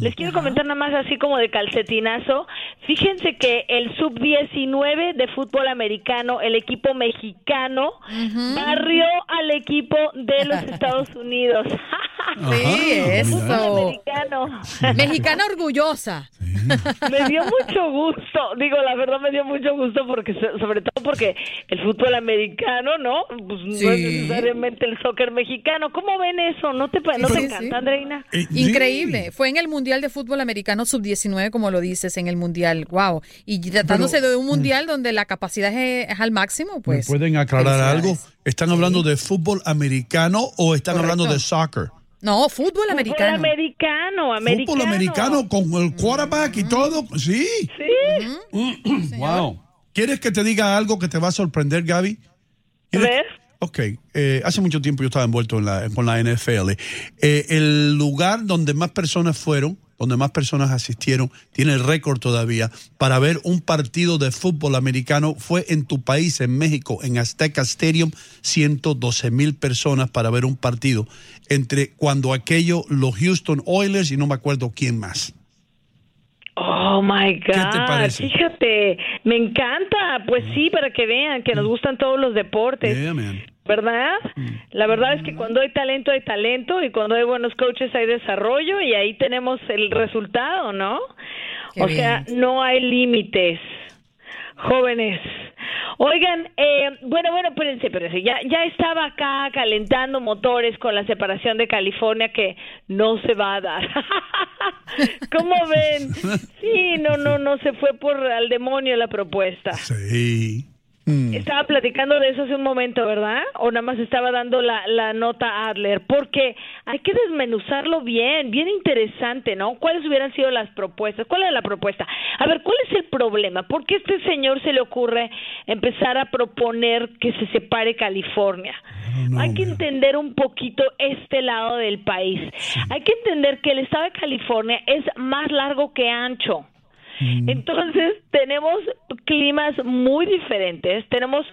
Les quiero comentar nada más así como de calcetinazo. Fíjense que el sub-19 de fútbol americano, el equipo mexicano, barrió al equipo de los Estados Unidos. Sí, eso. Americano. Mexicana orgullosa. Me dio mucho gusto, digo, la verdad me dio mucho gusto porque so- sobre todo porque el fútbol americano, ¿no? Pues no es Sí. necesariamente el soccer mexicano. ¿Cómo ven eso? ¿No te, no te Sí, encanta, sí. Andreina? Increíble. Fue en el Mundial de Fútbol Americano Sub-19, como lo dices, en el Mundial. Wow. Y tratándose de un Mundial donde la capacidad es, es al máximo, pues. ¿Me pueden aclarar algo? ¿Están hablando de fútbol americano o están Correcto. hablando de soccer? No, fútbol Fútbol americano. americano, americano. Fútbol americano con el quarterback y todo. Sí. Sí. wow. ¿Quieres que te diga algo que te va a sorprender, Gaby? ¿Quieres- ¿Ves? Ok, eh, hace mucho tiempo yo estaba envuelto en la, con la NFL. Eh, el lugar donde más personas fueron, donde más personas asistieron, tiene el récord todavía para ver un partido de fútbol americano fue en tu país, en México, en Azteca Stadium, 112 mil personas para ver un partido entre cuando aquello, los Houston Oilers y no me acuerdo quién más. Oh my God. te parece? Fíjate, me encanta. Pues sí, para que vean que nos gustan todos los deportes. Yeah, man. ¿Verdad? La verdad es que cuando hay talento, hay talento. Y cuando hay buenos coaches, hay desarrollo. Y ahí tenemos el resultado, ¿no? Qué o sea, no hay límites. Jóvenes. Oigan, eh, bueno, bueno, espérense, espérense. Ya, ya estaba acá calentando motores con la separación de California que no se va a dar. ¿Cómo ven? Sí, no, no, no se fue por al demonio la propuesta. Sí. Mm. Estaba platicando de eso hace un momento, ¿verdad? O nada más estaba dando la, la nota a Adler, porque hay que desmenuzarlo bien, bien interesante, ¿no? ¿Cuáles hubieran sido las propuestas? ¿Cuál era la propuesta? A ver, ¿cuál es el problema? ¿Por qué a este señor se le ocurre empezar a proponer que se separe California? hay que entender un poquito este lado del país. Hay que entender que el estado de California es más largo que ancho. Entonces tenemos climas muy diferentes, tenemos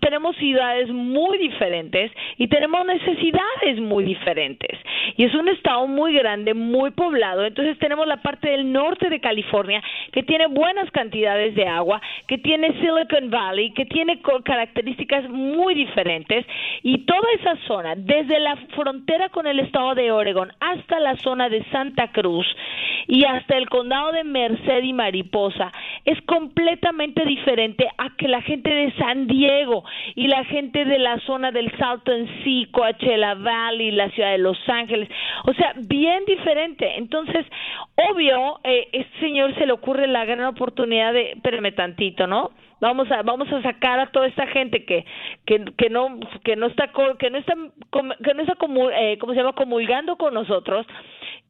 tenemos ciudades muy diferentes y tenemos necesidades muy diferentes. Y es un estado muy grande, muy poblado. Entonces tenemos la parte del norte de California que tiene buenas cantidades de agua, que tiene Silicon Valley, que tiene características muy diferentes. Y toda esa zona, desde la frontera con el estado de Oregon hasta la zona de Santa Cruz y hasta el condado de Merced y Mariposa, es completamente diferente a que la gente de San Diego Y la gente de la zona del Salton Sea, Coachella Valley, la ciudad de Los Ángeles, o sea, bien diferente. Entonces, obvio, eh, este señor se le ocurre la gran oportunidad de, espérame tantito, ¿no? Vamos a vamos a sacar a toda esta gente que que, que no que no está que no está que no está como eh, ¿cómo se llama? comulgando con nosotros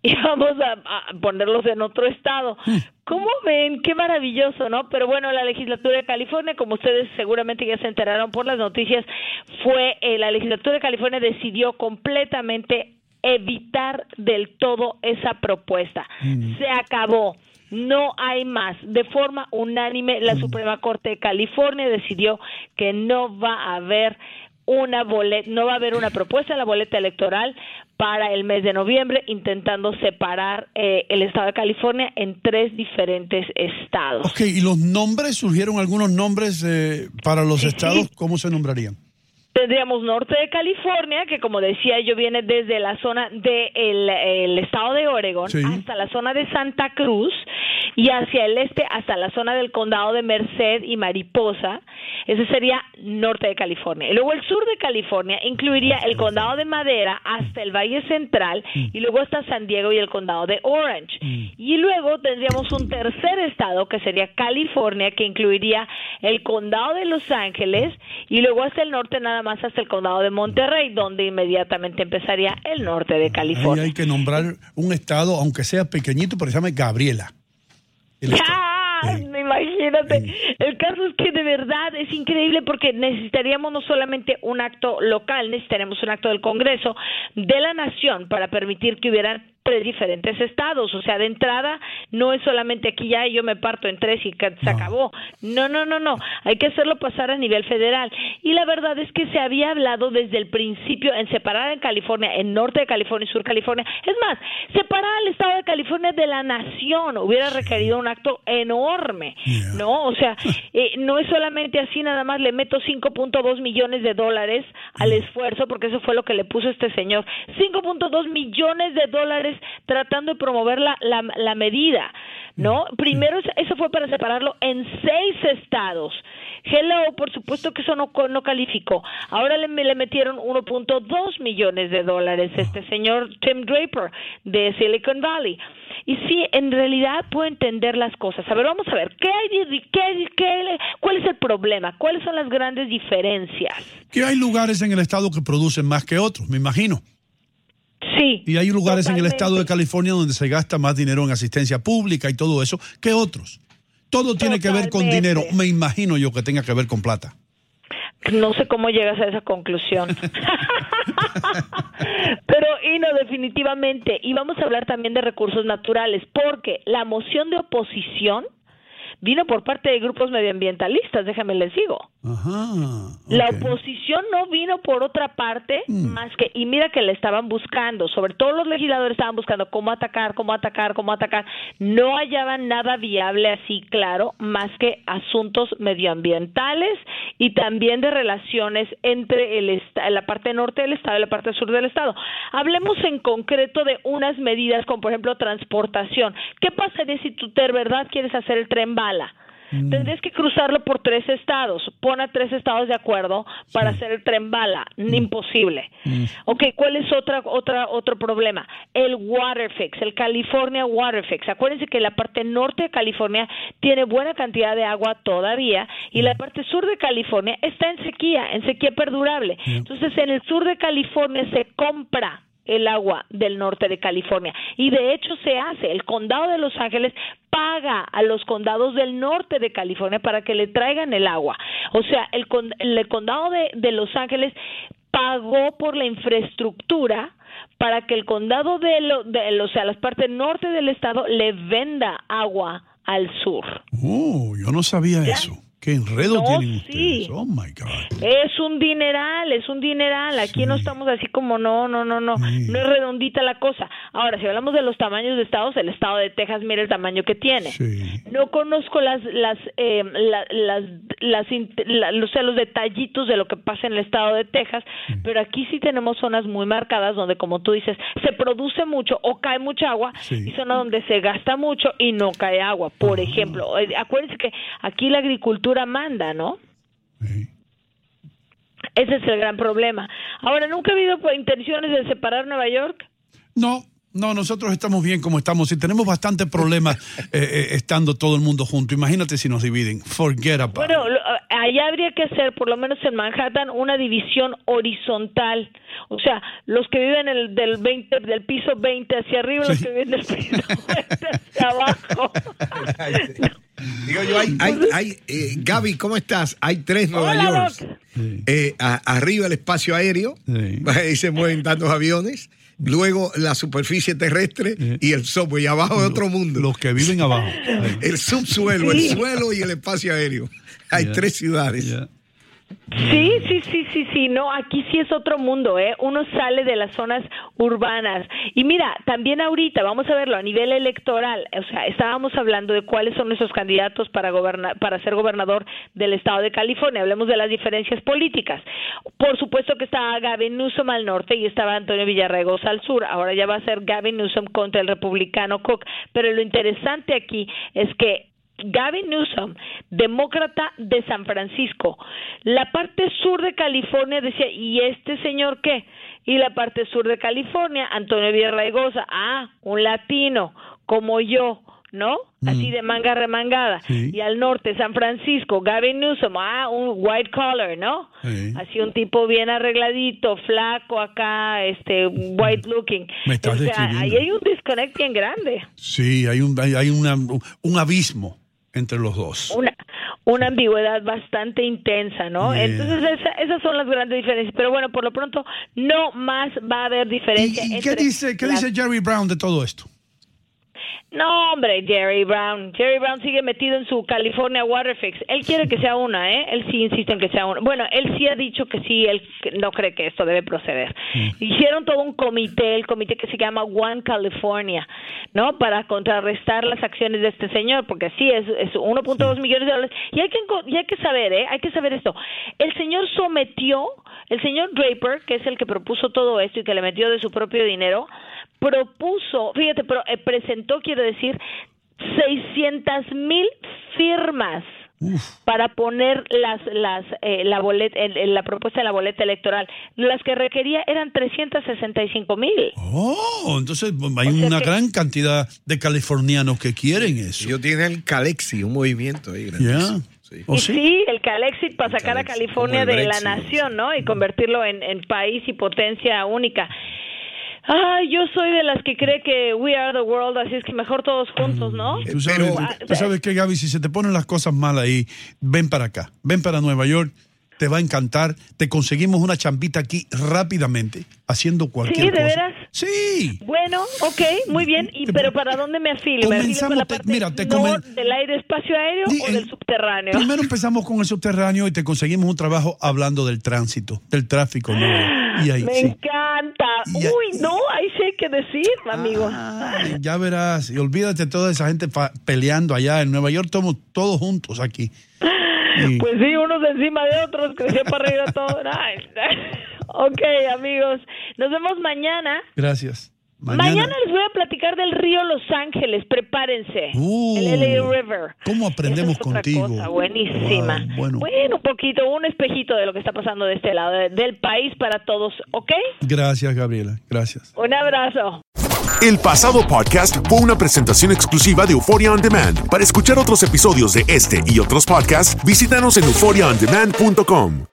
y vamos a, a, ponerlos en otro estado. ¿Cómo ven? Qué maravilloso, ¿no? Pero bueno, la legislatura de California, como ustedes seguramente ya se enteraron por las noticias, fue eh, la legislatura de California decidió completamente evitar del todo esa propuesta. Se acabó. No hay más. De forma unánime, la Suprema Corte de California decidió que no va a haber una boleta, no va a haber una propuesta de la boleta electoral para el mes de noviembre, intentando separar eh, el estado de California en tres diferentes estados. Ok, ¿y los nombres? ¿Surgieron algunos nombres eh, para los Sí, estados? ¿Cómo se nombrarían? Tendríamos norte de California, que como decía yo viene desde la zona del el estado de Oregon Sí. hasta la zona de Santa Cruz y hacia el este hasta la zona del condado de Merced y Mariposa. Ese sería norte de California. Y luego el sur de California incluiría el condado de Madera hasta el Valle Central y luego hasta San Diego y el condado de Orange. Y luego tendríamos un tercer estado que sería California, que incluiría el condado de Los Ángeles y luego hasta el norte nada más hasta el condado de Monterrey, donde inmediatamente empezaría el norte de Ahí California. hay que nombrar un estado, aunque sea pequeñito, pero se llama Gabriela. Imagínate. El caso es que de verdad es increíble porque necesitaríamos no solamente un acto local, necesitaríamos un acto del Congreso de la Nación para permitir que hubieran tres diferentes estados. O sea, de entrada no es solamente aquí ya yo me parto en tres y se acabó. No, no, no, no. Hay que hacerlo pasar a nivel federal. Y la verdad es que se había hablado desde el principio en separar en California, en norte de California y sur California. Es más, separar al estado de California de la nación hubiera requerido un acto enorme. ¿No? O sea, eh, no es solamente así, nada más le meto 5.2 millones de dólares al esfuerzo, porque eso fue lo que le puso este señor. 5.2 millones de dólares tratando de promover la, la, la medida. ¿No? Primero eso- fue para separarlo en seis estados. Hello, por supuesto que eso no, no calificó. Ahora le, le metieron 1.2 millones de dólares este señor Tim Draper de Silicon Valley. Y sí, en realidad puedo entender las cosas. A ver, vamos a ver, ¿qué hay qué, qué- ¿cuál es el problema? ¿Cuáles son las grandes diferencias? Que hay lugares en el estado que producen más que otros, me imagino. Sí. Y hay lugares en el estado de California donde se gasta más dinero en asistencia pública y todo eso que otros. Todo tiene que ver con dinero. Me imagino yo que tenga que ver con plata. No sé cómo llegas a esa conclusión. Pero, y no, definitivamente. Y vamos a hablar también de recursos naturales, porque la moción de oposición vino por parte de grupos medioambientalistas, déjame les digo. Ajá. La oposición no vino por otra parte más que, y mira que le estaban buscando, sobre todo los legisladores estaban buscando cómo atacar, cómo atacar, cómo atacar. No hallaban nada viable así claro, más que asuntos medioambientales y también de relaciones entre el la parte norte del estado y la parte sur del estado. Hablemos en concreto de unas medidas como por ejemplo transportación. ¿Qué pasaría si tú de verdad quieres hacer el tren bala? Tendrías que cruzarlo por tres estados. Pon a tres estados de acuerdo para hacer el tren bala. Imposible. Ok, ¿cuál es otra, otra, otro problema? El water fix, el California water fix. Acuérdense que la parte norte de California tiene buena cantidad de agua todavía y la parte sur de California está en sequía, en sequía perdurable. Entonces, en el sur de California se compra el agua del norte de California. Y de hecho se hace. El condado de Los Ángeles paga a los condados del norte de California para que le traigan el agua. O sea, el, con- el condado de, de Los Ángeles pagó por la infraestructura para que el condado de, lo, de o sea, las partes norte del estado le venda agua al sur. Oh, yo no sabía eso. ¿Qué enredo No, tienen sí. ustedes? Oh, my God. Es un dineral, es un dineral. Aquí no estamos así como no, no, no, no. No es redondita la cosa. Ahora, si hablamos de los tamaños de estados, el estado de Texas, mira el tamaño que tiene. No conozco las, las, eh, la- las, las, int- la- o sea, los detallitos de lo que pasa en el estado de Texas, pero aquí sí tenemos zonas muy marcadas donde, como tú dices, se produce mucho o cae mucha agua y zonas donde se gasta mucho y no cae agua. Por ejemplo, eh, acuérdense que aquí la agricultura manda, ¿no? Ese es el gran problema. Ahora, ¿nunca ha habido intenciones de separar Nueva York? No, no, nosotros estamos bien como estamos y tenemos bastantes problemas eh, eh, estando todo el mundo junto. Imagínate si nos dividen. Forget about Bueno, lo- allá habría que hacer, por lo menos en Manhattan, una división horizontal. O sea, los que viven el, del 20, del piso 20 hacia arriba, los que viven del piso 20 hacia abajo. Digo yo, hay, hay, hay, eh, Gaby, ¿cómo estás? Hay tres Nueva Hola, York. Eh, a- arriba el espacio aéreo, ahí se mueven tantos aviones. Luego la superficie terrestre y el subway, abajo de otro mundo. Los que viven abajo. El subsuelo, el suelo y el espacio aéreo. Hay Yeah. tres ciudades. Sí, sí, sí, sí, sí, no, aquí sí es otro mundo, ¿eh? Uno sale de las zonas urbanas. Y mira, también ahorita, vamos a verlo a nivel electoral, o sea, estábamos hablando de cuáles son nuestros candidatos para gobernar, para ser gobernador del estado de California, hablemos de las diferencias políticas. Por supuesto que estaba Gavin Newsom al norte y estaba Antonio Villarregos al sur, ahora ya va a ser Gavin Newsom contra el republicano Cook, pero lo interesante aquí es que Gavin Newsom, demócrata de San Francisco. La parte sur de California decía, ¿y este señor qué? Y la parte sur de California, Antonio Villarraigosa, ah, un latino, como yo, ¿no? Así de manga remangada. Y al norte, San Francisco, Gavin Newsom, ah, un white collar, ¿no? Así un tipo bien arregladito, flaco acá, este, white looking. Me estás O sea, ahí hay un disconnect bien grande. Sí, hay un, hay, hay una- un abismo entre los dos. una una ambigüedad bastante intensa, ¿no? Yeah. Entonces esa- esas son las grandes diferencias. Pero bueno, por lo pronto no más va a haber diferencia. ¿Y qué entre dice, qué las- dice Jerry Brown de todo esto? No, hombre, Jerry Brown. Jerry Brown sigue metido en su California Waterfix. Él quiere que sea una, ¿eh? Él sí insiste en que sea una. Bueno, él sí ha dicho que sí, él no cree que esto debe proceder. Hicieron todo un comité, el comité que se llama One California, ¿no? Para contrarrestar las acciones de este señor, porque sí, es, es 1.2 millones de dólares. Y hay, que, enco- y hay que saber, ¿eh? Hay que saber esto. El señor sometió, el señor Draper, que es el que propuso todo esto y que le metió de su propio dinero, propuso, fíjate, pero eh, presentó, quiero decir, 600 mil firmas para poner las las eh, la boleta el- el- la propuesta de la boleta electoral las que requería eran 365 mil Oh, entonces hay una gran cantidad de californianos que quieren eso. Ellos tienen el Calexi, un movimiento ahí. Ya. grandísimo. ¿O y sí? sí, el Calexit para sacar a California de la nación, ¿no? Y convertirlo en, en país y potencia única. Ay, yo soy de las que cree que we are the world, así es que mejor todos juntos, ¿no? Tú sabes, tú sabes que, Gaby, si se te ponen las cosas mal ahí, ven para acá, ven para Nueva York, te va a encantar. Te conseguimos una champita aquí rápidamente, haciendo cualquier Sí, ¿de cosa. veras? Sí. Bueno, ok, muy bien. ¿Y pero para dónde me afilio? ¿Me afilio con la Comenzamos, te- parte mira, te comen- del aire espacio aéreo o del subterráneo? Primero empezamos con el subterráneo y te conseguimos un trabajo hablando del tránsito, del tráfico. ¿no? Y ahí, me sí. encanta. Y Uy, no, ahí sí hay que decir, amigo. Ay, Ya verás, y olvídate toda esa gente peleando allá en Nueva York, estamos todos juntos aquí. Y- Pues sí, unos encima de otros, que se para arriba todo. Ok, amigos. Nos vemos mañana. Gracias. mañana. les voy a platicar del río Los Ángeles. Prepárense. Uh, el LA River. ¿Cómo aprendemos es contigo? cosa buenísima. Wow, bueno. un poquito, un espejito de lo que está pasando de este lado de- del país para todos, ¿ok? Gracias, Gabriela. Gracias. Un abrazo. El pasado podcast fue una presentación exclusiva de Euphoria On Demand. Para escuchar otros episodios de este y otros podcasts, visítanos en euphoriaondemand.com.